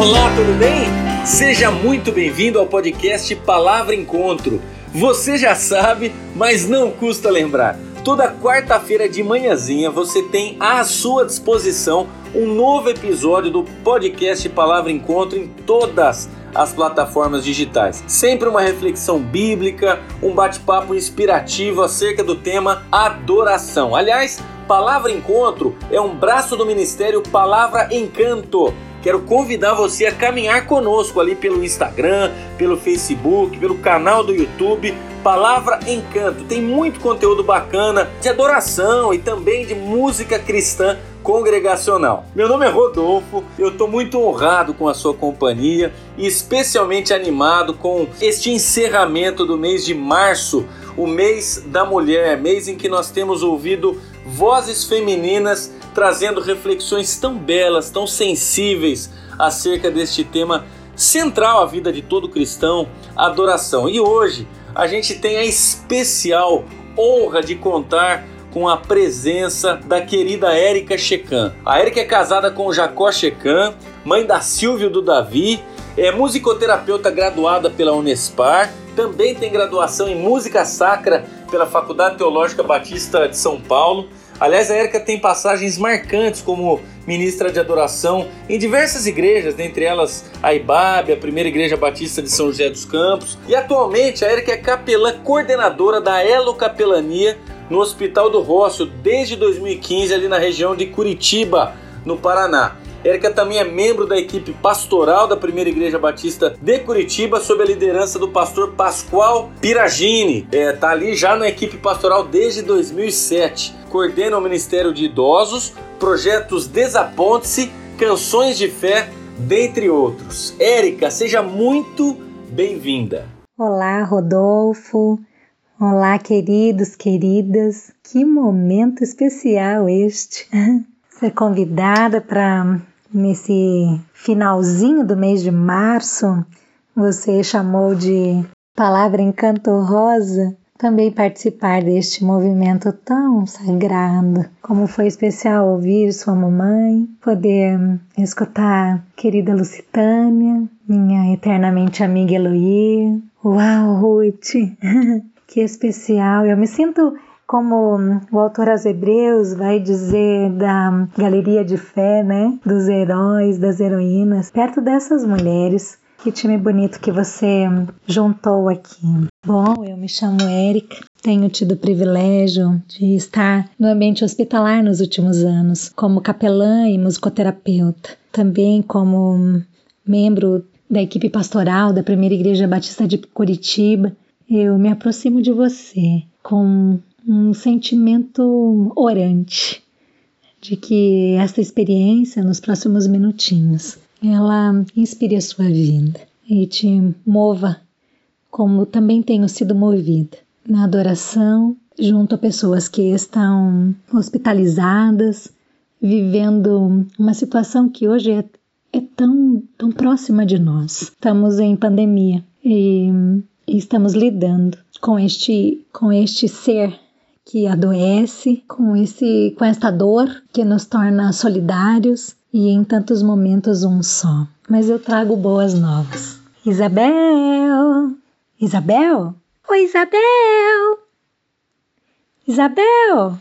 Olá, tudo bem? Seja muito bem-vindo ao podcast Palavra Encontro. Você já sabe, mas não custa lembrar. Toda quarta-feira de manhãzinha você tem à sua disposição um novo episódio do podcast Palavra Encontro em todas as plataformas digitais. Sempre uma reflexão bíblica, um bate-papo inspirativo acerca do tema adoração. Aliás, Palavra Encontro é um braço do ministério Palavra Encanto. Quero convidar você a caminhar conosco ali pelo Instagram, pelo Facebook, pelo canal do YouTube Palavra Encanto. Tem muito conteúdo bacana de adoração e também de música cristã congregacional. Meu nome é Rodolfo, eu estou muito honrado com a sua companhia e especialmente animado com este encerramento do mês de março, o mês da mulher, mês em que nós temos ouvido vozes femininas trazendo reflexões tão belas, tão sensíveis acerca deste tema central à vida de todo cristão, a adoração. E hoje a gente tem a especial honra de contar com a presença da querida Érica Checan. A Érica é casada com Jacó Checan, mãe da Silvio do Davi, é musicoterapeuta graduada pela Unespar, também tem graduação em música sacra pela Faculdade Teológica Batista de São Paulo. Aliás, a Érica tem passagens marcantes como ministra de adoração em diversas igrejas, dentre elas a IBAB, a Primeira Igreja Batista de São José dos Campos. E atualmente a Érica é capelã coordenadora da Elo Capelania no Hospital do Rócio desde 2015 ali na região de Curitiba, no Paraná. Érica também é membro da equipe pastoral da Primeira Igreja Batista de Curitiba, sob a liderança do pastor Pascoal Piragini. É, tá ali já na equipe pastoral desde 2007. Coordena o Ministério de Idosos, projetos Desaponte-se, Canções de Fé, dentre outros. Érica, seja muito bem-vinda. Olá, Rodolfo. Olá, queridos, queridas. Que momento especial este. Ser convidada para nesse finalzinho do mês de março, você chamou de palavra encanto rosa, também participar deste movimento tão sagrado. Como foi especial ouvir sua mamãe, poder escutar querida Lucitânia, minha eternamente amiga Eloí. Uau, Ruth! que especial! Eu me sinto como o autor aos Hebreus vai dizer da galeria de fé, né? Dos heróis, das heroínas, perto dessas mulheres. Que time bonito que você juntou aqui. Bom, eu me chamo Érica, tenho tido o privilégio de estar no ambiente hospitalar nos últimos anos, como capelã e musicoterapeuta, também como membro da equipe pastoral da Primeira Igreja Batista de Curitiba. Eu me aproximo de você com um sentimento orante de que esta experiência nos próximos minutinhos ela inspire a sua vida e te mova como também tenho sido movida na adoração junto a pessoas que estão hospitalizadas, vivendo uma situação que hoje é, é tão, tão próxima de nós. Estamos em pandemia e, e estamos lidando com este, com este ser que adoece, com esse com esta dor que nos torna solidários e em tantos momentos um só. Mas eu trago boas novas. Isabel! Isabel? Oi, Isabel! Isabel!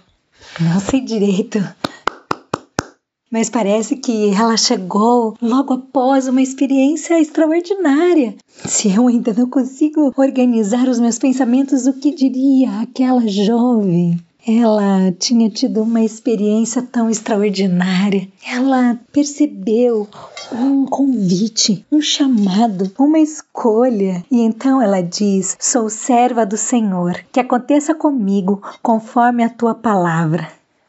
Não sei direito mas parece que ela chegou logo após uma experiência extraordinária. Se eu ainda não consigo organizar os meus pensamentos, o que diria aquela jovem? Ela tinha tido uma experiência tão extraordinária. Ela percebeu um convite, um chamado, uma escolha. E então ela diz: Sou serva do Senhor, que aconteça comigo conforme a tua palavra.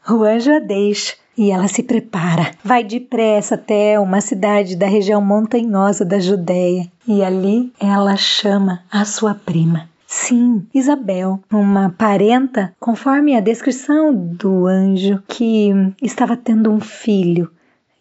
O anjo a deixa e ela se prepara. Vai depressa até uma cidade da região montanhosa da Judéia e ali ela chama a sua prima. Sim, Isabel, uma parenta, conforme a descrição do anjo, que estava tendo um filho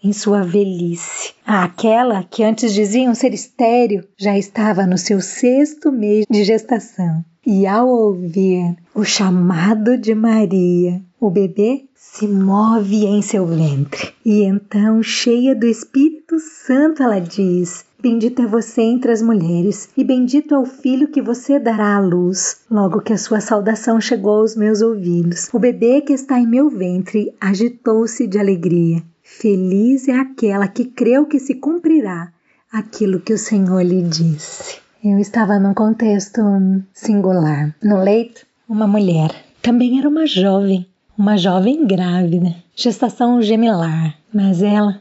em sua velhice. Aquela que antes diziam ser estéril já estava no seu sexto mês de gestação. E ao ouvir o chamado de Maria, o bebê se move em seu ventre. E então, cheia do Espírito Santo, ela diz. Bendito é você entre as mulheres, e bendito é o filho que você dará à luz. Logo que a sua saudação chegou aos meus ouvidos, o bebê que está em meu ventre agitou-se de alegria. Feliz é aquela que creu que se cumprirá aquilo que o Senhor lhe disse. Eu estava num contexto singular. No leito, uma mulher. Também era uma jovem, uma jovem grávida, gestação gemelar, mas ela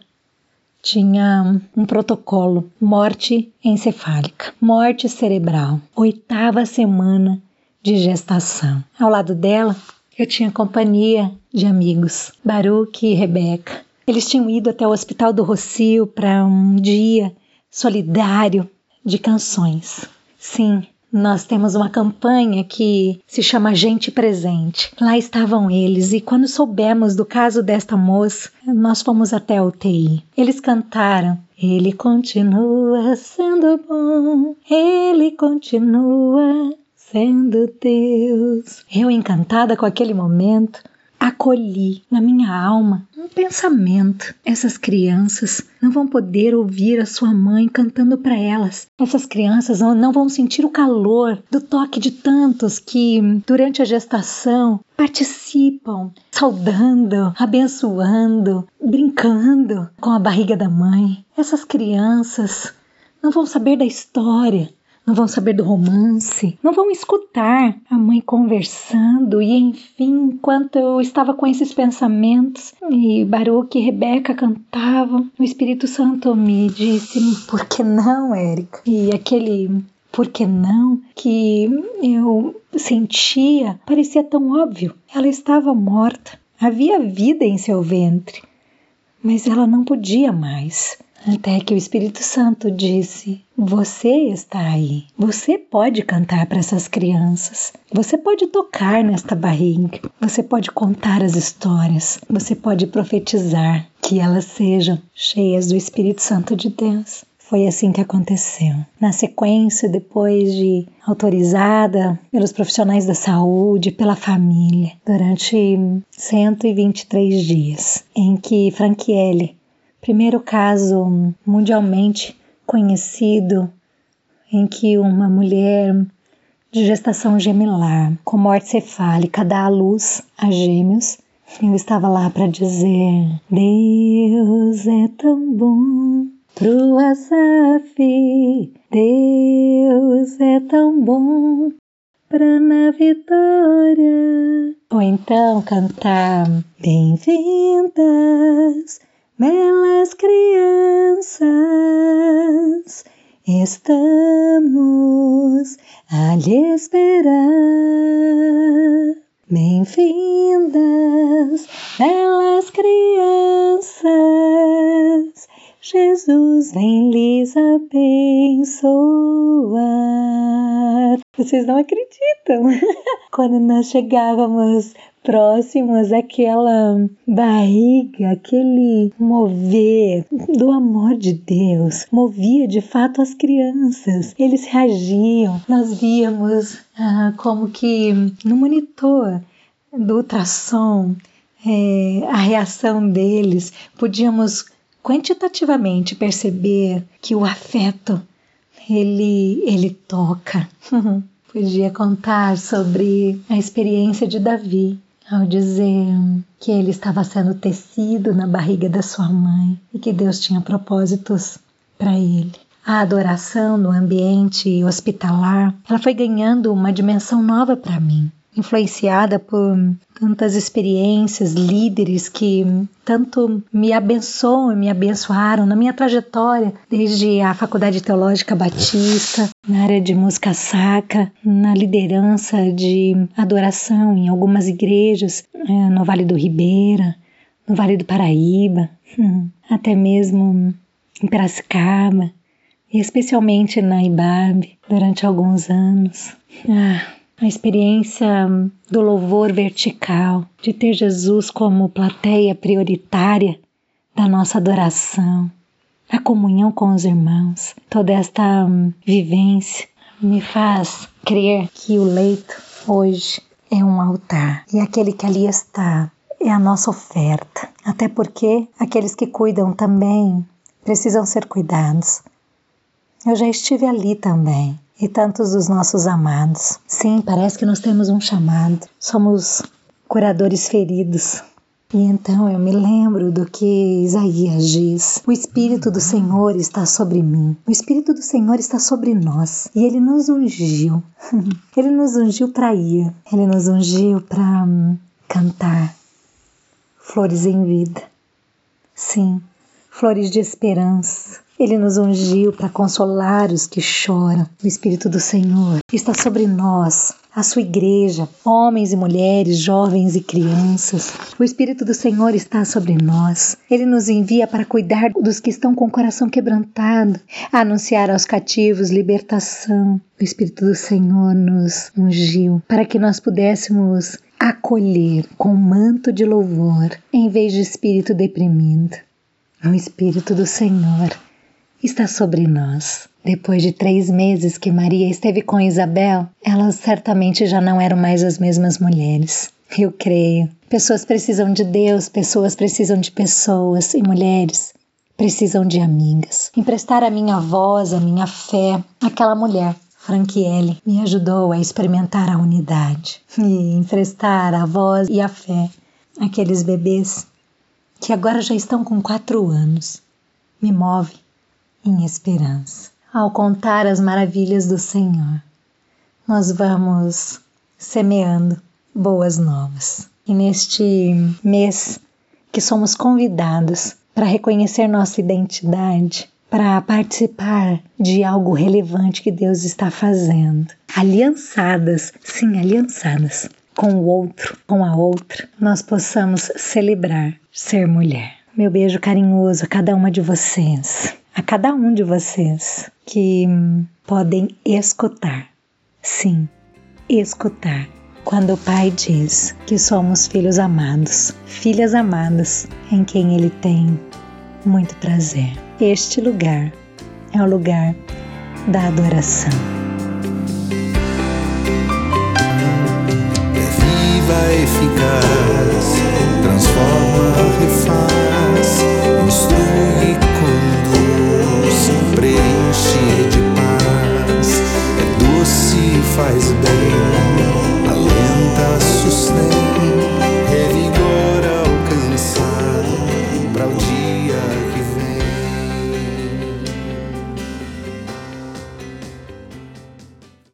tinha um protocolo: morte encefálica, morte cerebral, oitava semana de gestação. Ao lado dela, eu tinha companhia de amigos, Baruch e Rebeca. Eles tinham ido até o Hospital do Rocio para um dia solidário de canções. Sim, nós temos uma campanha que se chama Gente Presente. Lá estavam eles e quando soubemos do caso desta moça, nós fomos até a UTI. Eles cantaram Ele continua sendo bom, Ele continua sendo Deus. Eu, encantada com aquele momento, acolhi na minha alma um pensamento. Essas crianças não vão poder ouvir a sua mãe cantando para elas. Essas crianças não vão sentir o calor do toque de tantos que, durante a gestação, participam, saudando, abençoando, brincando com a barriga da mãe. Essas crianças não vão saber da história não vão saber do romance, não vão escutar a mãe conversando e enfim, enquanto eu estava com esses pensamentos e Baruch e Rebeca cantavam, o Espírito Santo me disse: "Por que não, Érica?" E aquele por que não que eu sentia parecia tão óbvio. Ela estava morta, havia vida em seu ventre, mas ela não podia mais. Até que o Espírito Santo disse: Você está aí. Você pode cantar para essas crianças. Você pode tocar nesta barriga. Você pode contar as histórias. Você pode profetizar que elas sejam cheias do Espírito Santo de Deus. Foi assim que aconteceu. Na sequência, depois de autorizada pelos profissionais da saúde, pela família, durante 123 dias, em que Franquiele primeiro caso mundialmente conhecido em que uma mulher de gestação gemelar com morte cefálica dá à luz a gêmeos. Eu estava lá para dizer: Deus é tão bom pro Asaf, Deus é tão bom pra na vitória. Ou então cantar: Bem-vindas belas crianças, estamos a lhe esperar. Bem-vindas, belas crianças, Jesus vem lhes abençoar. Vocês não acreditam? Quando nós chegávamos próximos àquela barriga, aquele mover do amor de Deus, movia de fato as crianças. Eles reagiam, nós víamos ah, como que no monitor do ultrassom é, a reação deles, podíamos quantitativamente perceber que o afeto ele ele toca. Podia contar sobre a experiência de Davi, ao dizer que ele estava sendo tecido na barriga da sua mãe e que Deus tinha propósitos para ele. A adoração no ambiente hospitalar, ela foi ganhando uma dimensão nova para mim influenciada por tantas experiências, líderes que tanto me abençoam me abençoaram na minha trajetória, desde a Faculdade Teológica Batista, na área de música sacra, na liderança de adoração em algumas igrejas, é, no Vale do Ribeira, no Vale do Paraíba, até mesmo em Piracicaba, e especialmente na Ibabe, durante alguns anos. Ah, a experiência do louvor vertical, de ter Jesus como plateia prioritária da nossa adoração, a comunhão com os irmãos, toda esta vivência me faz crer que o leito hoje é um altar e aquele que ali está é a nossa oferta. Até porque aqueles que cuidam também precisam ser cuidados. Eu já estive ali também. E tantos dos nossos amados. Sim, parece que nós temos um chamado. Somos curadores feridos. E então eu me lembro do que Isaías diz: O Espírito do Senhor está sobre mim, o Espírito do Senhor está sobre nós, e ele nos ungiu. ele nos ungiu para ir, ele nos ungiu para hum, cantar flores em vida. Sim, flores de esperança, ele nos ungiu para consolar os que choram. O Espírito do Senhor está sobre nós, a sua igreja, homens e mulheres, jovens e crianças. O Espírito do Senhor está sobre nós. Ele nos envia para cuidar dos que estão com o coração quebrantado, anunciar aos cativos libertação. O Espírito do Senhor nos ungiu para que nós pudéssemos acolher com manto de louvor em vez de espírito deprimido. O Espírito do Senhor está sobre nós. Depois de três meses que Maria esteve com Isabel, elas certamente já não eram mais as mesmas mulheres. Eu creio. Pessoas precisam de Deus, pessoas precisam de pessoas e mulheres precisam de amigas. Emprestar a minha voz, a minha fé, aquela mulher Franquiele me ajudou a experimentar a unidade e emprestar a voz e a fé àqueles bebês que agora já estão com quatro anos. Me move em esperança. Ao contar as maravilhas do Senhor, nós vamos semeando boas novas. E neste mês que somos convidados para reconhecer nossa identidade, para participar de algo relevante que Deus está fazendo. Aliançadas, sim, aliançadas com o outro, com a outra, nós possamos celebrar ser mulher. Meu beijo carinhoso a cada uma de vocês a cada um de vocês que podem escutar. Sim, escutar. Quando o Pai diz que somos filhos amados, filhas amadas em quem Ele tem muito prazer. Este lugar é o lugar da adoração. É viva eficaz